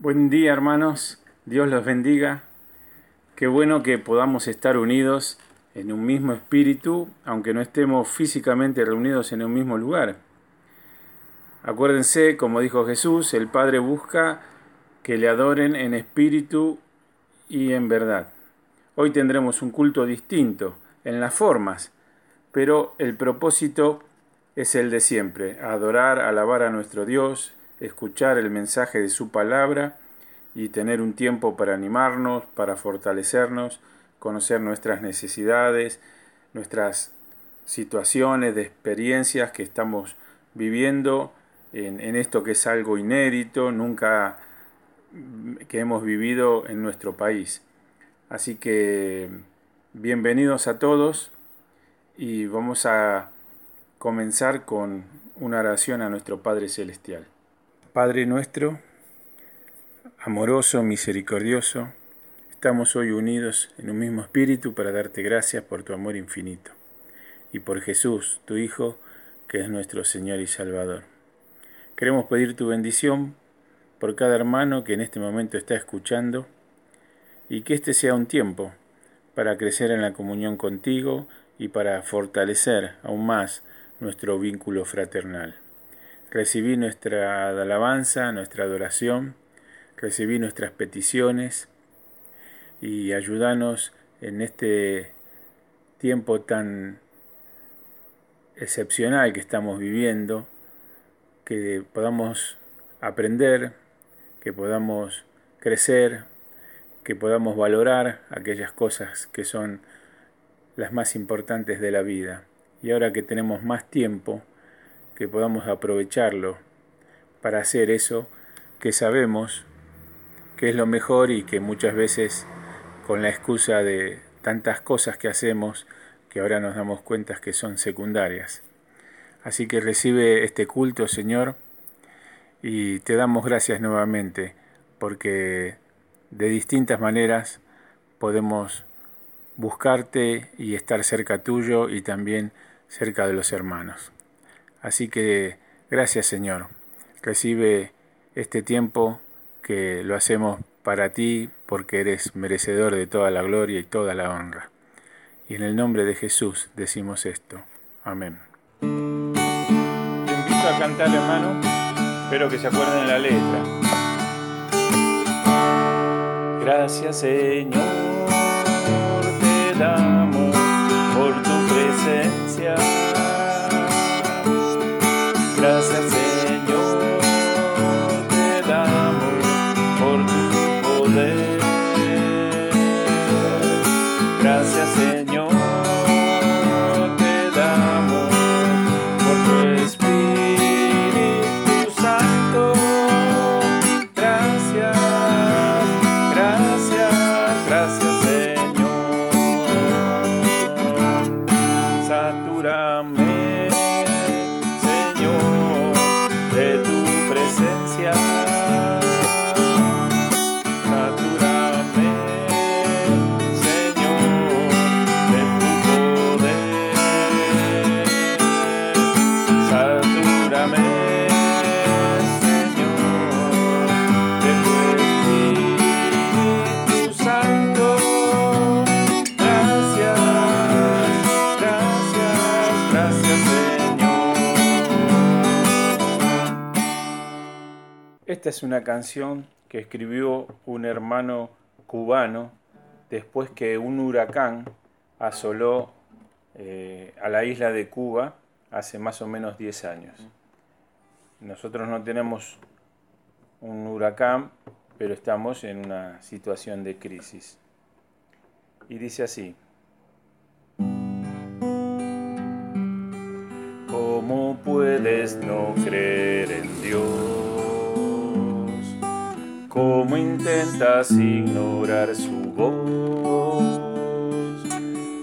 Buen día hermanos, Dios los bendiga. Qué bueno que podamos estar unidos en un mismo espíritu, aunque no estemos físicamente reunidos en un mismo lugar. Acuérdense, como dijo Jesús, el Padre busca que le adoren en espíritu y en verdad. Hoy tendremos un culto distinto en las formas, pero el propósito es el de siempre, adorar, alabar a nuestro Dios, escuchar el mensaje de su palabra y tener un tiempo para animarnos, para fortalecernos, conocer nuestras necesidades, nuestras situaciones, de experiencias que estamos viviendo en, en, esto que es algo inédito, nunca que hemos vivido en nuestro país. Así que bienvenidos a todos y vamos a comenzar con una oración a nuestro Padre Celestial. Padre nuestro, amoroso, misericordioso, estamos hoy unidos en un mismo espíritu para darte gracias por tu amor infinito y por Jesús, tu Hijo, que es nuestro Señor y Salvador. Queremos pedir tu bendición por cada hermano que en este momento está escuchando y que este sea un tiempo para crecer en la comunión contigo y para fortalecer aún más nuestro vínculo fraternal recibí nuestra alabanza, nuestra adoración, recibí nuestras peticiones y ayúdanos en este tiempo tan excepcional que estamos viviendo, que podamos aprender, que podamos crecer, que podamos valorar aquellas cosas que son las más importantes de la vida. Y ahora que tenemos más tiempo, que podamos aprovecharlo para hacer eso que sabemos que es lo mejor y que muchas veces con la excusa de tantas cosas que hacemos que ahora nos damos cuenta que son secundarias. Así que recibe este culto, Señor, y te damos gracias nuevamente porque de distintas maneras podemos buscarte y estar cerca tuyo y también cerca de los hermanos. Así que gracias Señor. Recibe este tiempo que lo hacemos para ti porque eres merecedor de toda la gloria y toda la honra. Y en el nombre de Jesús decimos esto. Amén. Te invito a cantar hermano. Espero que se acuerden de la letra. Gracias Señor, te damos Esta es una canción que escribió un hermano cubano después que un huracán asoló eh, a la isla de Cuba hace más o menos 10 años. Nosotros no tenemos un huracán, pero estamos en una situación de crisis. Y dice así. ¿Cómo puedes no creer en Dios? ¿Cómo intentas ignorar su voz?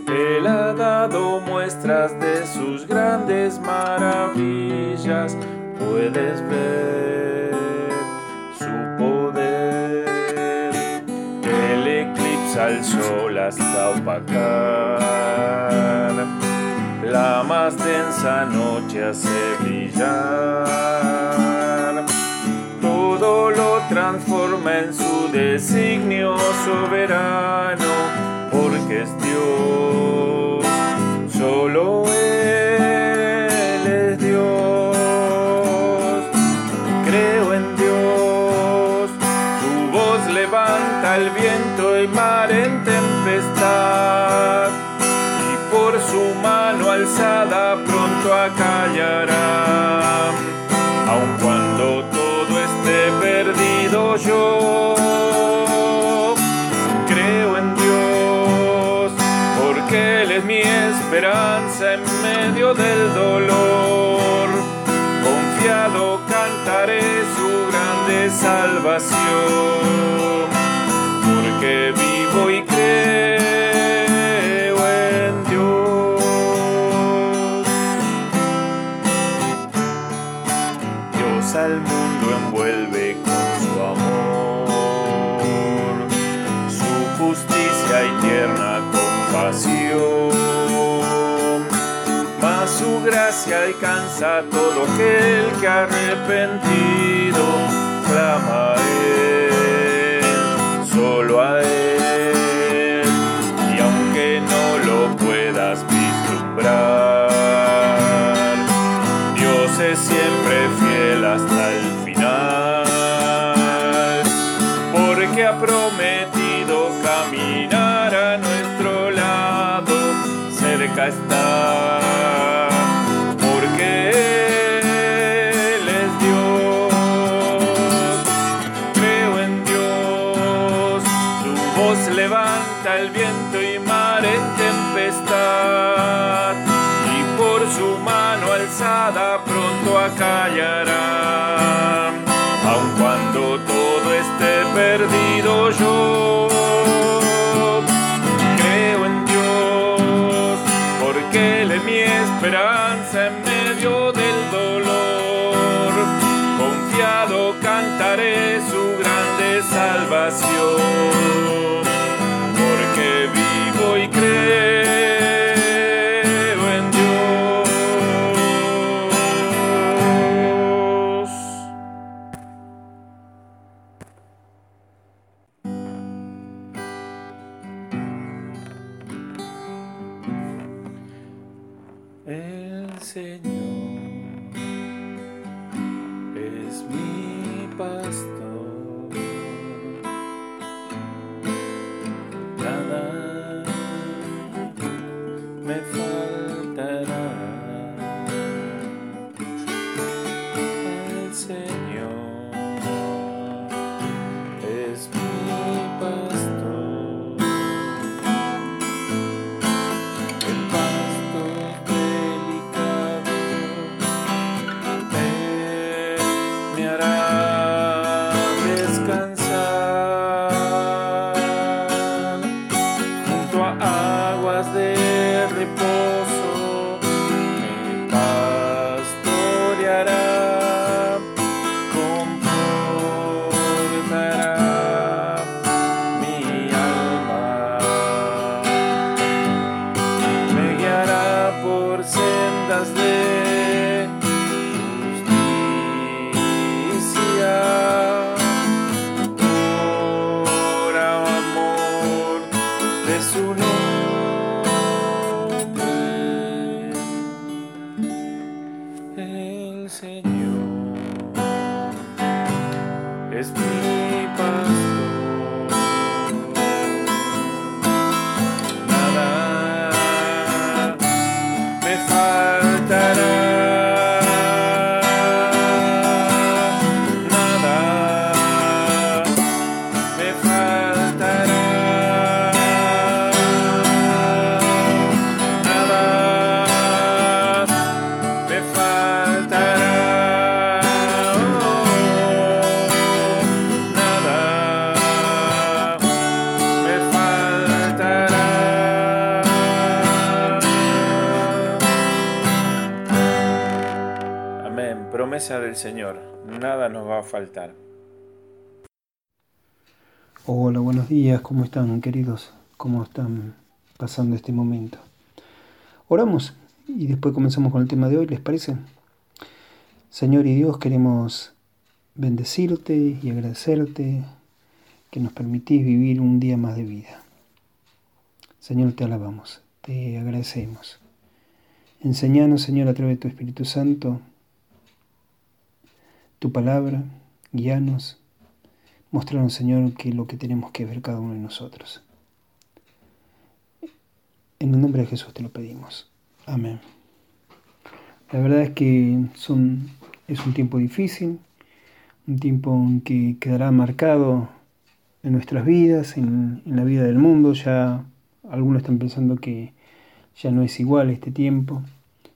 Él ha dado muestras de sus grandes maravillas. Puedes ver su poder. Él eclipsa el sol hasta opacar. La más densa noche hace brillar. Todo lo transforma en su designio soberano, porque es Dios, solo Él es Dios. Creo en Dios, su voz levanta el viento y mar en tempestad, y por su mano alzada pronto acallará, aun cuando esperanza en medio del dolor. Confiado cantaré su grande salvación, a todo aquel que arrepentido clama a Él, solo a Él. Y aunque no lo puedas vislumbrar, Dios es siempre fiel hasta el final, porque ha prometido El Señor es mi pastor, Amén. Promesa del Señor. Nada nos va a faltar. Hola, buenos días, ¿cómo están queridos? ¿Cómo están pasando este momento? Oramos y después comenzamos con el tema de hoy, ¿les parece? Señor y Dios, queremos bendecirte y agradecerte que nos permitís vivir un día más de vida. Señor, te alabamos, te agradecemos. Enseñanos, Señor, a través de tu Espíritu Santo, tu palabra, guíanos, mostrarnos, Señor, que lo que tenemos que ver cada uno de nosotros. En el nombre de Jesús te lo pedimos. Amén. La verdad es que son, es un tiempo difícil, un tiempo en que quedará marcado en nuestras vidas, en, en, la vida del mundo. Ya algunos están pensando que ya no es igual este tiempo,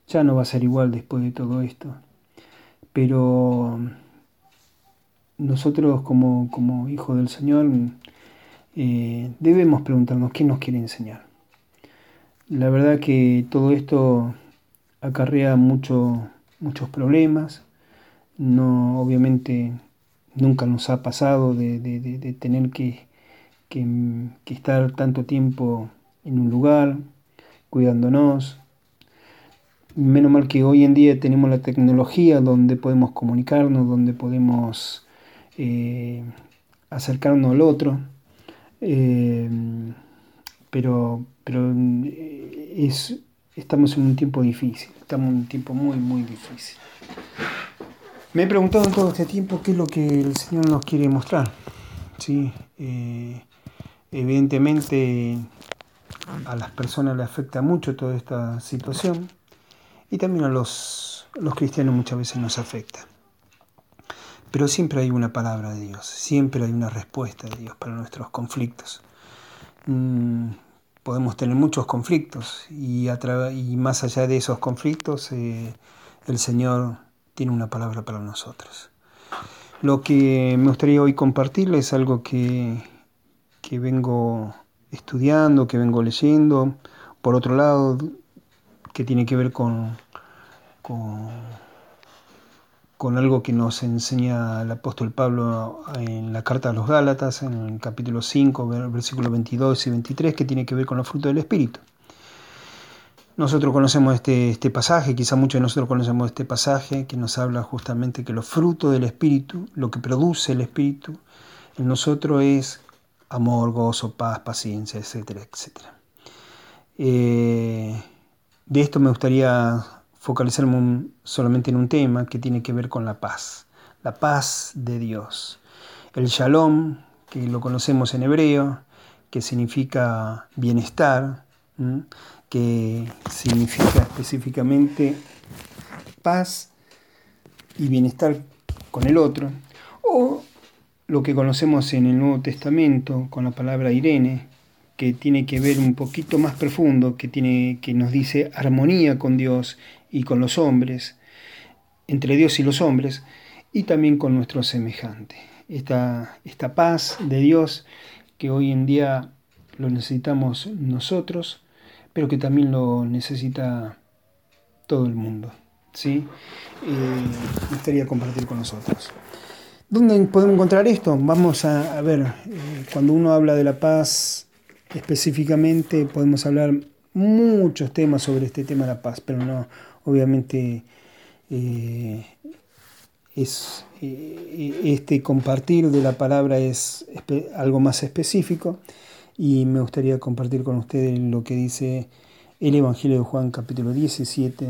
ya no va a ser igual después de todo esto. Pero nosotros como, como hijos del Señor eh, debemos preguntarnos qué nos quiere enseñar. La verdad que todo esto acarrea mucho, muchos problemas. No, obviamente nunca nos ha pasado de, tener que, que, estar tanto tiempo en un lugar, cuidándonos. Menos mal que hoy en día tenemos la tecnología donde podemos comunicarnos, donde podemos eh, acercarnos al otro. Eh, pero pero eh, es, estamos en un tiempo difícil, estamos en un tiempo muy, muy difícil. Me he preguntado en todo este tiempo qué es lo que el Señor nos quiere mostrar. ¿sí? Evidentemente a las personas le afecta mucho toda esta situación y también a los, los cristianos muchas veces nos afecta. Pero siempre hay una palabra de Dios, siempre hay una respuesta de Dios para nuestros conflictos. Mm, podemos tener muchos conflictos y, y más allá de esos conflictos eh, el Señor tiene una palabra para nosotros. Lo que me gustaría hoy compartirles es algo que, que vengo estudiando, que vengo leyendo. Por otro lado, que tiene que ver con, con algo que nos enseña el apóstol Pablo en la carta a los Gálatas, en el capítulo 5, versículos 22 y 23, que tiene que ver con los frutos del Espíritu. Nosotros conocemos este, este pasaje, quizá muchos de nosotros conocemos este pasaje que nos habla justamente que los frutos del Espíritu, lo que produce el Espíritu en nosotros es amor, gozo, paz, paciencia, etcétera, etcétera. Eh, de esto me gustaría focalizarme solamente en un tema que tiene que ver con la paz, la paz de Dios. El shalom, que lo conocemos en hebreo, que significa bienestar, que significa específicamente paz y bienestar con el otro, o lo que conocemos en el Nuevo Testamento con la palabra Irene, que tiene que ver un poquito más profundo, que, tiene, que nos dice armonía con Dios y con los hombres, entre Dios y los hombres, y también con nuestro semejante. Esta, esta paz de Dios que hoy en día lo necesitamos nosotros, pero que también lo necesita todo el mundo. ¿sí? Eh, me gustaría compartir con nosotros. ¿Dónde podemos encontrar esto? Vamos a, ver, eh, cuando uno habla de la paz específicamente, podemos hablar muchos temas sobre este tema de la paz, pero no, obviamente eh, es, eh, este compartir de la palabra es algo más específico y me gustaría compartir con ustedes lo que dice el Evangelio de Juan capítulo 17,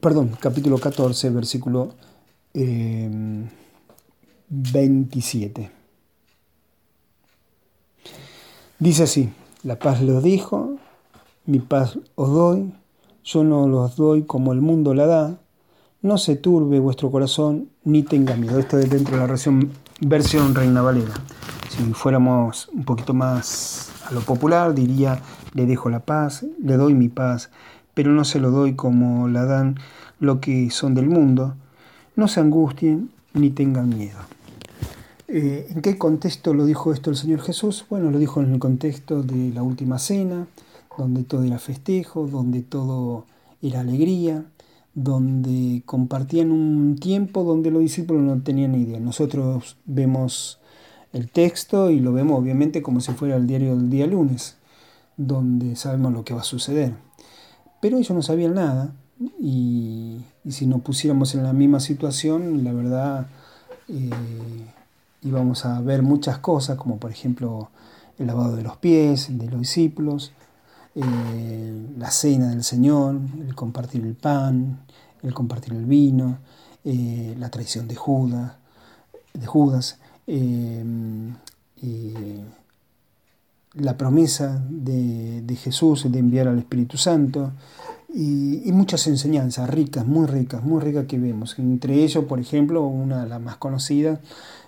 perdón, capítulo 14, versículo 27. Eh, dice así, la paz lo dijo, mi paz os doy, yo no los doy como el mundo la da. No se turbe vuestro corazón ni tenga miedo. Esto es dentro de la versión, versión Reina Valera. Si fuéramos un poquito más a lo popular, diría, le dejo la paz, le doy mi paz, pero no se lo doy como la dan lo que son del mundo. No se angustien ni tengan miedo. Eh, ¿En qué contexto lo dijo esto el Señor Jesús? Bueno, lo dijo en el contexto de la última cena, donde todo era festejo, donde todo era alegría, donde compartían un tiempo donde los discípulos no tenían idea. Nosotros vemos el texto y lo vemos obviamente como si fuera el diario del día lunes, donde sabemos lo que va a suceder. Pero ellos no sabían nada y, si nos pusiéramos en la misma situación, la verdad y vamos a ver muchas cosas, como por ejemplo el lavado de los pies de los discípulos, la cena del Señor, el compartir el pan, el compartir el vino, la traición de Judas, de Judas la promesa de, Jesús de enviar al Espíritu Santo y, muchas enseñanzas ricas, muy ricas, muy ricas que vemos. Entre ellos, por ejemplo, una de las más conocidas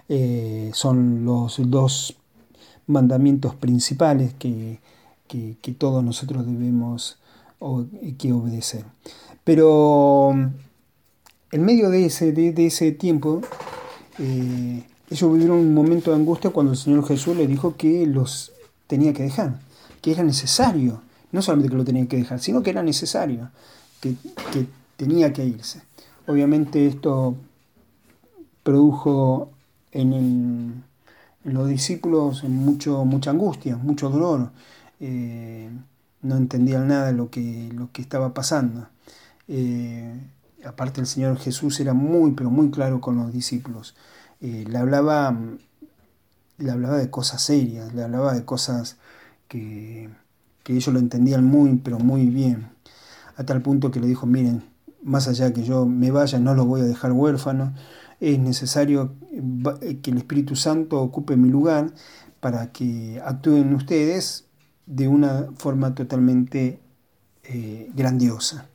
eh, son los dos mandamientos principales que, todos nosotros debemos que obedecer. Pero en medio de ese, de, ese tiempo, eh, ellos vivieron un momento de angustia cuando el Señor Jesús les dijo que los tenía que dejar, que era necesario, no solamente que lo tenía que dejar, sino que era necesario, que, tenía que irse. Obviamente esto produjo en, los discípulos mucho, mucha angustia, mucho dolor. Eh, no entendían nada lo que, lo que estaba pasando. Eh, aparte el Señor Jesús era muy, pero muy claro con los discípulos. Eh, le hablaba le hablaba de cosas serias, le hablaba de cosas que, ellos lo entendían muy, pero muy bien. A tal punto que le dijo, miren, más allá que yo me vaya, no lo voy a dejar huérfano, es necesario que el Espíritu Santo ocupe mi lugar para que actúen ustedes de una forma totalmente eh, grandiosa.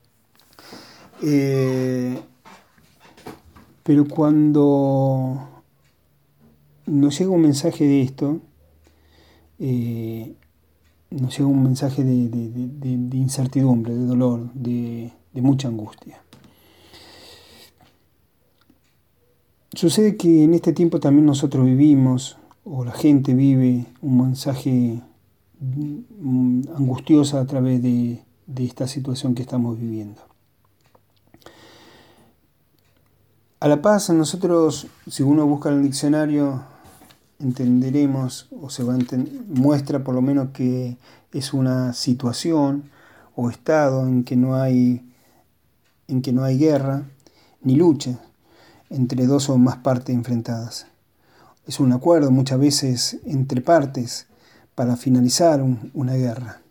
Eh, pero cuando nos llega un mensaje de esto, eh, nos llega un mensaje de, incertidumbre, de dolor, de, mucha angustia. Sucede que en este tiempo también nosotros vivimos, o la gente vive, un mensaje mm, angustioso a través de, esta situación que estamos viviendo. A la paz, nosotros, si uno busca en el diccionario, entenderemos o se va a muestra por lo menos que es una situación o estado en que no hay en que no hay guerra ni lucha entre dos o más partes enfrentadas. Es un acuerdo muchas veces entre partes para finalizar una guerra.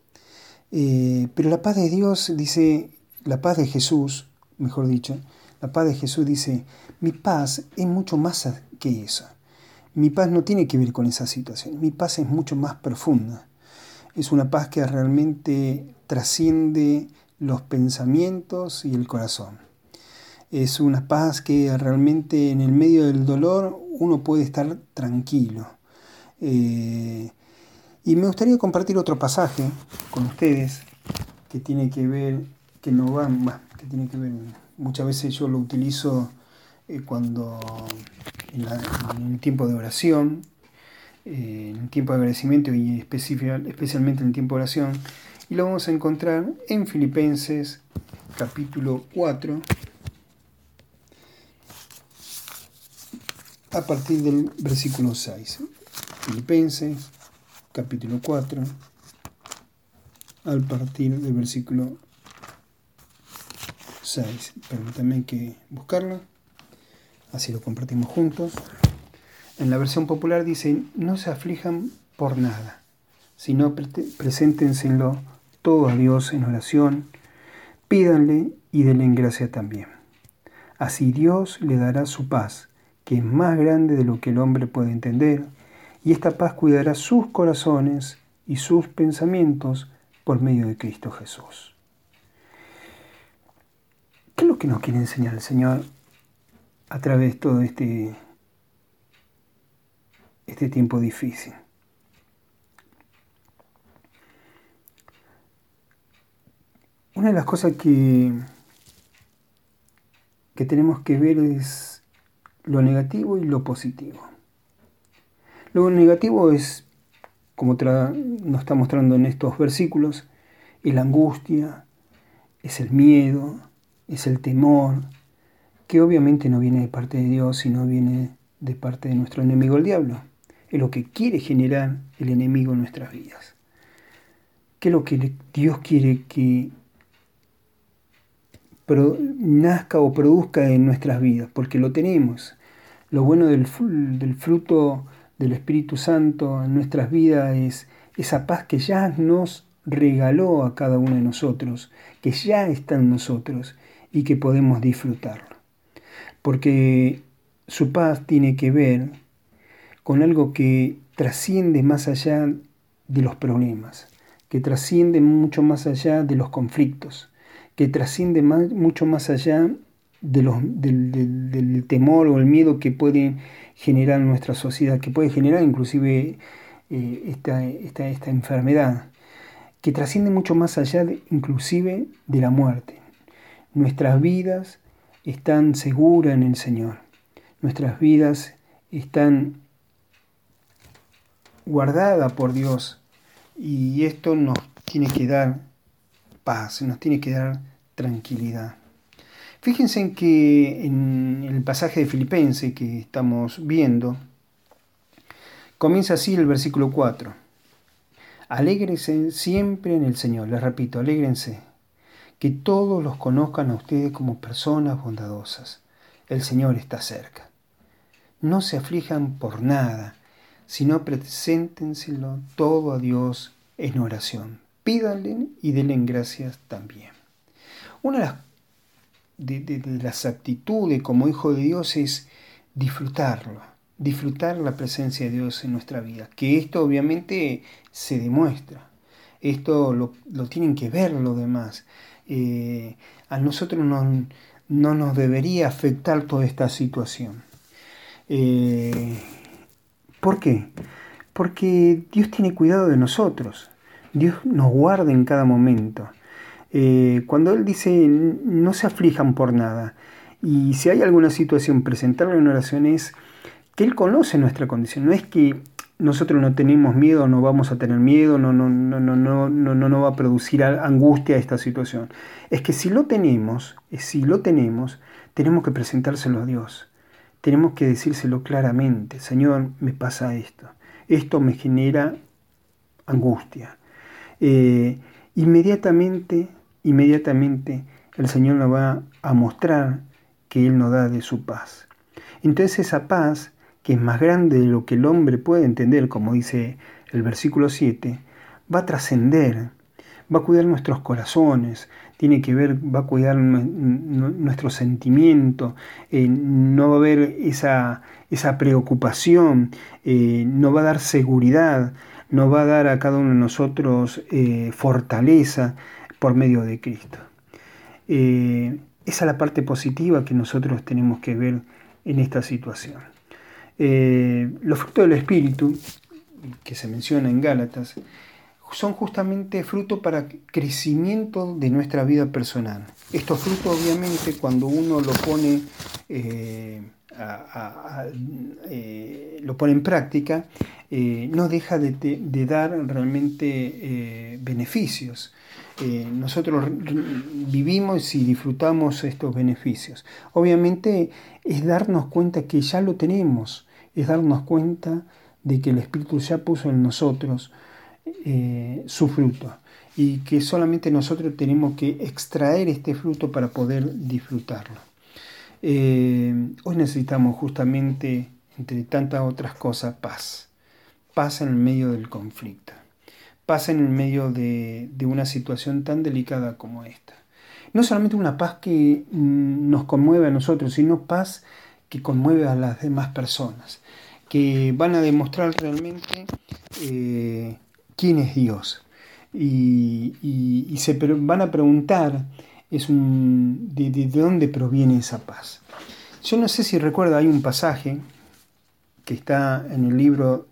Eh, pero la paz de Dios dice, la paz de Jesús, mejor dicho, la paz de Jesús dice, mi paz es mucho más que eso. Mi paz no tiene que ver con esa situación, mi paz es mucho más profunda. Es una paz que realmente trasciende los pensamientos y el corazón. Es una paz que realmente en el medio del dolor uno puede estar tranquilo. Eh, y me gustaría compartir otro pasaje con ustedes que tiene que ver, que no va, que tiene que ver, muchas veces yo lo utilizo eh, cuando en, el tiempo de oración, eh, en el tiempo de agradecimiento y especialmente en el tiempo de oración, y lo vamos a encontrar en Filipenses capítulo 4, a partir del versículo 6. Filipenses capítulo 4, al partir del versículo 6. Permítanme que buscarlo así lo compartimos juntos. En la versión popular dice, no se aflijan por nada, sino preséntenselo todo a Dios en oración, pídanle y denle en gracia también. Así Dios le dará su paz, que es más grande de lo que el hombre puede entender, y esta paz cuidará sus corazones y sus pensamientos por medio de Cristo Jesús. ¿Qué es lo que nos quiere enseñar el Señor a través de todo este, este tiempo difícil. Una de las cosas que, que tenemos que ver es lo negativo y lo positivo. Lo negativo es, como nos está mostrando en estos versículos, es la angustia, es el miedo, es el temor, que obviamente no viene de parte de Dios, sino viene de parte de nuestro enemigo el diablo. Es lo que quiere generar el enemigo en nuestras vidas. ¿Qué es lo que Dios quiere que nazca o produzca en nuestras vidas? Porque lo tenemos. Lo bueno del, del fruto del Espíritu Santo en nuestras vidas es esa paz que ya nos regaló a cada uno de nosotros, que ya está en nosotros y que podemos disfrutarlo. Porque su paz tiene que ver con algo que trasciende más allá de los problemas, que trasciende mucho más allá de los conflictos, que trasciende mucho más allá del, temor o el miedo que puede generar nuestra sociedad, que puede generar inclusive eh, esta, esta, enfermedad, que trasciende mucho más allá inclusive de la muerte. Nuestras vidas están seguras en el Señor. Nuestras vidas están guardadas por Dios y esto nos tiene que dar paz, nos tiene que dar tranquilidad. Fíjense en que en el pasaje de Filipenses que estamos viendo, comienza así el versículo 4. Alégrense siempre en el Señor, les repito, alégrense. Que todos los conozcan a ustedes como personas bondadosas. El Señor está cerca. No se aflijan por nada, sino preséntenselo todo a Dios en oración. Pídanle y denle gracias también. Una de las, actitudes como hijo de Dios es disfrutarlo, disfrutar la presencia de Dios en nuestra vida. Que esto obviamente se demuestra. Esto lo, tienen que ver los demás. Eh, a nosotros no, no, nos debería afectar toda esta situación. Eh, ¿Por qué? Porque Dios tiene cuidado de nosotros. Dios nos guarda en cada momento. Eh, cuando Él dice no se aflijan por nada, y si hay alguna situación, presentarle en oración es que Él conoce nuestra condición. No es que nosotros no tenemos miedo, no vamos a tener miedo, no, no, no, no, no, no, no va a producir angustia esta situación. Es que si lo tenemos, si lo tenemos, tenemos que presentárselo a Dios tenemos que decírselo claramente, Señor, me pasa esto, esto me genera angustia. Eh, inmediatamente, inmediatamente el Señor nos va a mostrar que Él nos da de su paz. Entonces esa paz, que es más grande de lo que el hombre puede entender, como dice el versículo 7, va a trascender, va a cuidar nuestros corazones, tiene que ver, va a cuidar nuestro sentimiento, eh, no va a haber esa, esa preocupación, eh, no va a dar seguridad, no va a dar a cada uno de nosotros eh, fortaleza por medio de Cristo. esa es la parte positiva que nosotros tenemos que ver en esta situación. los frutos del Espíritu, que se menciona en Gálatas, son justamente fruto para crecimiento de nuestra vida personal. Estos frutos obviamente cuando uno lo pone, eh, eh, lo pone en práctica, eh, no deja de, dar realmente beneficios. nosotros vivimos y disfrutamos estos beneficios. Obviamente es darnos cuenta que ya lo tenemos, es darnos cuenta de que el Espíritu ya puso en nosotros eh, su fruto y que solamente nosotros tenemos que extraer este fruto para poder disfrutarlo. Eh, hoy necesitamos justamente, entre tantas otras cosas, paz. Paz en el medio del conflicto. Paz en el medio de, una situación tan delicada como esta. No solamente una paz que mm, nos conmueve a nosotros, sino paz que conmueve a las demás personas, que van a demostrar realmente eh, quién es Dios. Y, se van a preguntar es un, de, dónde proviene esa paz. Yo no sé si recuerda, hay un pasaje que está en el libro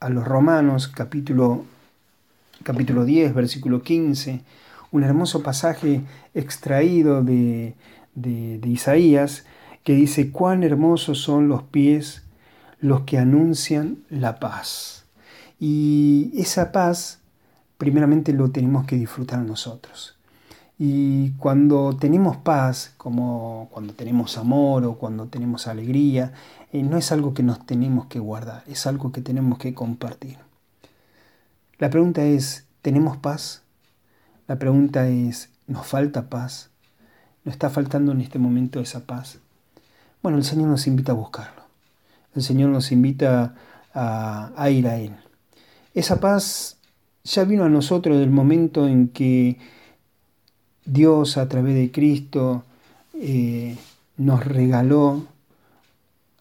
a los Romanos, capítulo, capítulo 10, versículo 15, un hermoso pasaje extraído de, de, de Isaías que dice, cuán hermosos son los pies los que anuncian la paz y esa paz, primeramente lo tenemos que disfrutar nosotros. Y cuando tenemos paz, como cuando tenemos amor o cuando tenemos alegría, eh, no es algo que nos tenemos que guardar, es algo que tenemos que compartir. La pregunta es, ¿tenemos paz? La pregunta es, ¿nos falta paz? ¿Nos está faltando en este momento esa paz? Bueno, el Señor nos invita a buscarlo. el Señor nos invita a, ir a Él. Esa paz ya vino a nosotros del momento en que Dios a través de Cristo eh, nos regaló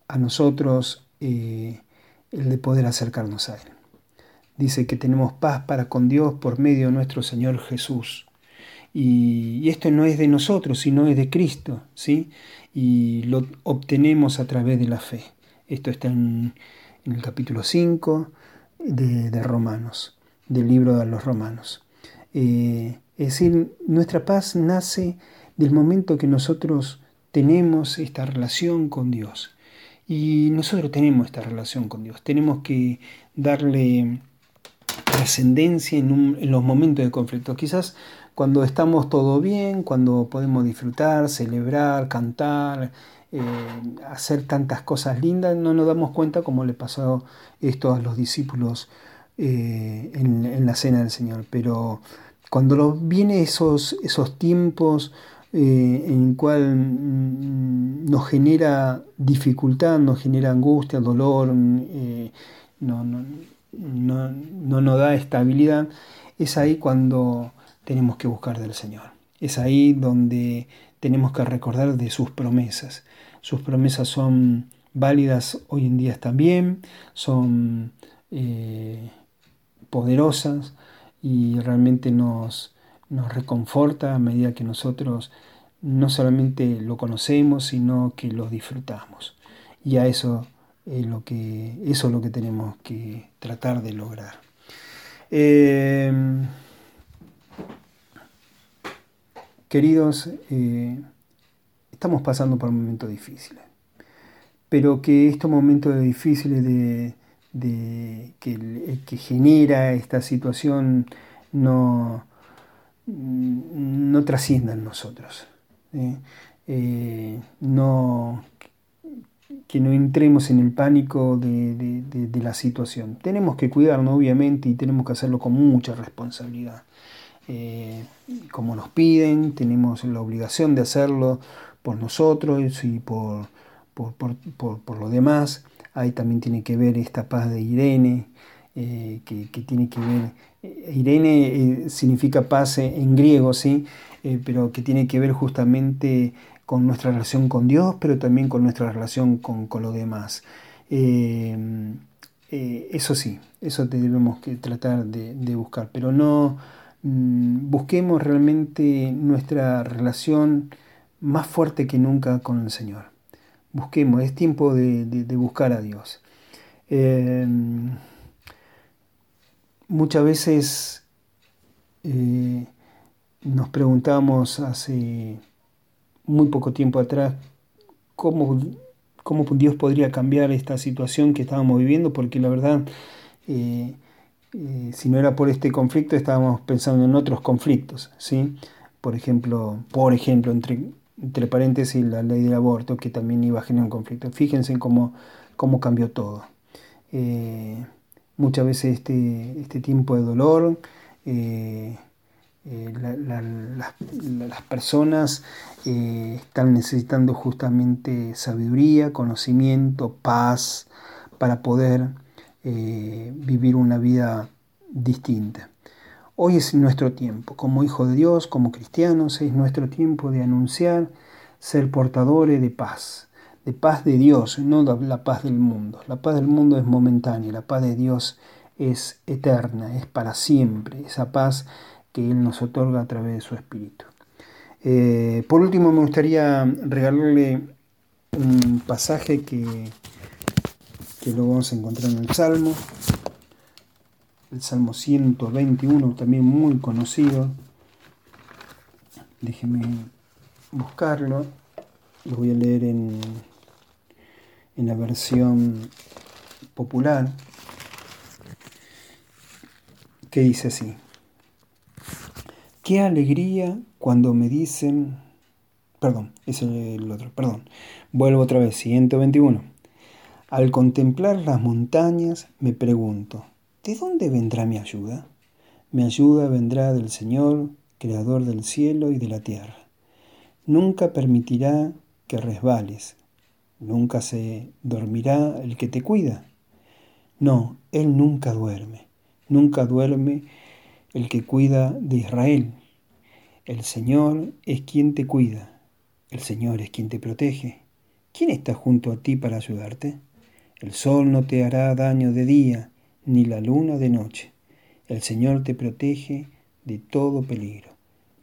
a nosotros eh, el de poder acercarnos a Él. Dice que tenemos paz para con Dios por medio de nuestro Señor Jesús. Y, esto no es de nosotros, sino es de Cristo, ¿sí? Y lo obtenemos a través de la fe. Esto está en, el capítulo 5 de, Romanos, del libro de los Romanos. Eh, es decir, nuestra paz nace del momento que nosotros tenemos esta relación con Dios. Y nosotros tenemos esta relación con Dios. Tenemos que darle trascendencia en, los momentos de conflicto. Quizás cuando estamos todo bien, cuando podemos disfrutar, celebrar, cantar, eh, hacer tantas cosas lindas, no nos damos cuenta como le pasó esto a los discípulos eh, en, la cena del Señor. Pero cuando vienen esos, esos tiempos eh, en cual mm, nos genera dificultad, nos genera angustia, dolor, no, no, no nos da estabilidad, es ahí cuando tenemos que buscar del Señor. Es ahí donde tenemos que recordar de sus promesas. Sus promesas son válidas hoy en día también, son eh, poderosas y realmente nos, nos reconforta a medida que nosotros no solamente lo conocemos, sino que lo disfrutamos. Y a eso es lo que, eso es lo que tenemos que tratar de lograr. Eh, Queridos, eh, estamos pasando por momentos difíciles, pero que estos momentos difíciles de, que, genera esta situación no, no trasciendan nosotros. ¿eh? No, que no entremos en el pánico de, la situación. Tenemos que cuidarnos, obviamente, y tenemos que hacerlo con mucha responsabilidad. Eh, como nos piden, tenemos la obligación de hacerlo por nosotros y por, por, lo demás. Ahí también tiene que ver esta paz de Irene, eh, que, tiene que ver, eh, Irene significa paz en griego, ¿sí? pero que tiene que ver justamente con nuestra relación con Dios, pero también con nuestra relación con, con lo demás. eso sí, eso debemos que tratar de, de buscar, pero no Mm, busquemos realmente nuestra relación más fuerte que nunca con el Señor. Busquemos, es tiempo de, buscar a Dios. Em, muchas veces eh, nos preguntamos hace muy poco tiempo atrás cómo, Dios podría cambiar esta situación que estábamos viviendo, porque la verdad eh, eh, si no era por este conflicto, estábamos pensando en otros conflictos, ¿sí? Por ejemplo, por ejemplo entre, entre paréntesis, la ley del aborto, que también iba a generar un conflicto. Fíjense cómo, cómo cambió todo. Eh, muchas veces este, este tiempo de dolor, eh, las personas están necesitando justamente sabiduría, conocimiento, paz, para poder eh, vivir una vida distinta. Hoy es nuestro tiempo, como hijos de Dios, como cristianos, es nuestro tiempo de anunciar, ser portadores de paz, de paz de Dios, no la paz del mundo. La paz del mundo es momentánea, la paz de Dios es eterna, es para siempre, esa paz que Él nos otorga a través de su Espíritu. Eh, por último, me gustaría regalarle un pasaje que que lo vamos a encontrar en el Salmo, el Salmo 121, también muy conocido. Déjenme buscarlo, lo voy a leer en, en la versión popular, que dice así. Qué alegría cuando me dicen, perdón, es el otro, perdón, vuelvo otra vez, 121. Al contemplar las montañas me pregunto, ¿de dónde vendrá mi ayuda? Mi ayuda vendrá del Señor, Creador del cielo y de la tierra. Nunca permitirá que resbales, ¿Nunca se dormirá el que te cuida? No, Él nunca duerme, nunca duerme el que cuida de Israel. El Señor es quien te cuida, el Señor es quien te protege. ¿Quién está junto a ti para ayudarte? El sol no te hará daño de día, ni la luna de noche. El Señor te protege de todo peligro.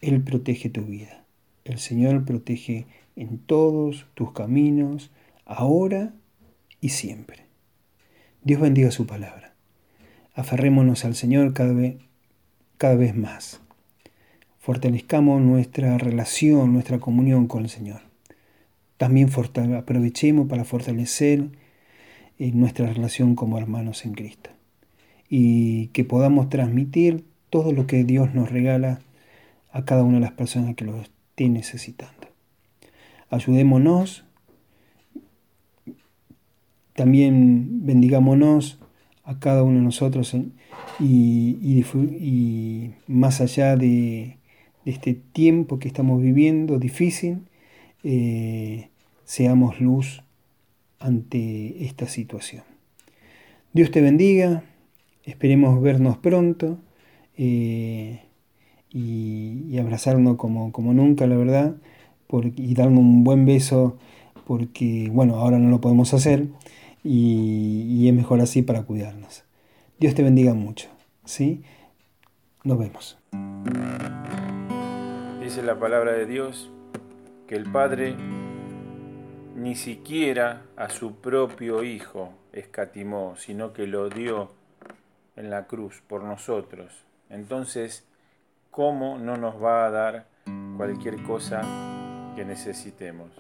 Él protege tu vida. El Señor protege en todos tus caminos, ahora y siempre. Dios bendiga su palabra. Aferrémonos al Señor cada vez, cada vez más. Fortalezcamos nuestra relación, nuestra comunión con el Señor. También aprovechemos para fortalecer eh, nuestra relación como hermanos en Cristo. Y que podamos transmitir todo lo que Dios nos regala a cada una de las personas que lo esté necesitando. Ayudémonos, también bendigámonos a cada uno de nosotros y, más allá de, este tiempo que estamos viviendo difícil, eh, seamos luz ante esta situación. Dios te bendiga, esperemos vernos pronto. Eh, y, abrazarnos como, como, nunca, la verdad, y darnos un buen beso, porque, bueno, ahora no lo podemos hacer y, y es mejor así para cuidarnos. Dios te bendiga mucho, ¿sí? Nos vemos. Dice la palabra de Dios que el Padre ni siquiera a su propio Hijo escatimó, sino que lo dio en la cruz por nosotros. Entonces, cómo no nos va a dar cualquier cosa que necesitemos.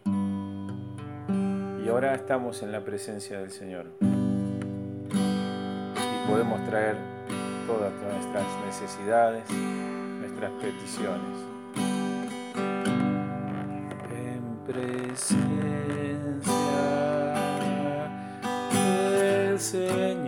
Y ahora estamos en la presencia del Señor y podemos traer todas nuestras necesidades, nuestras peticiones. En presencia del Señor.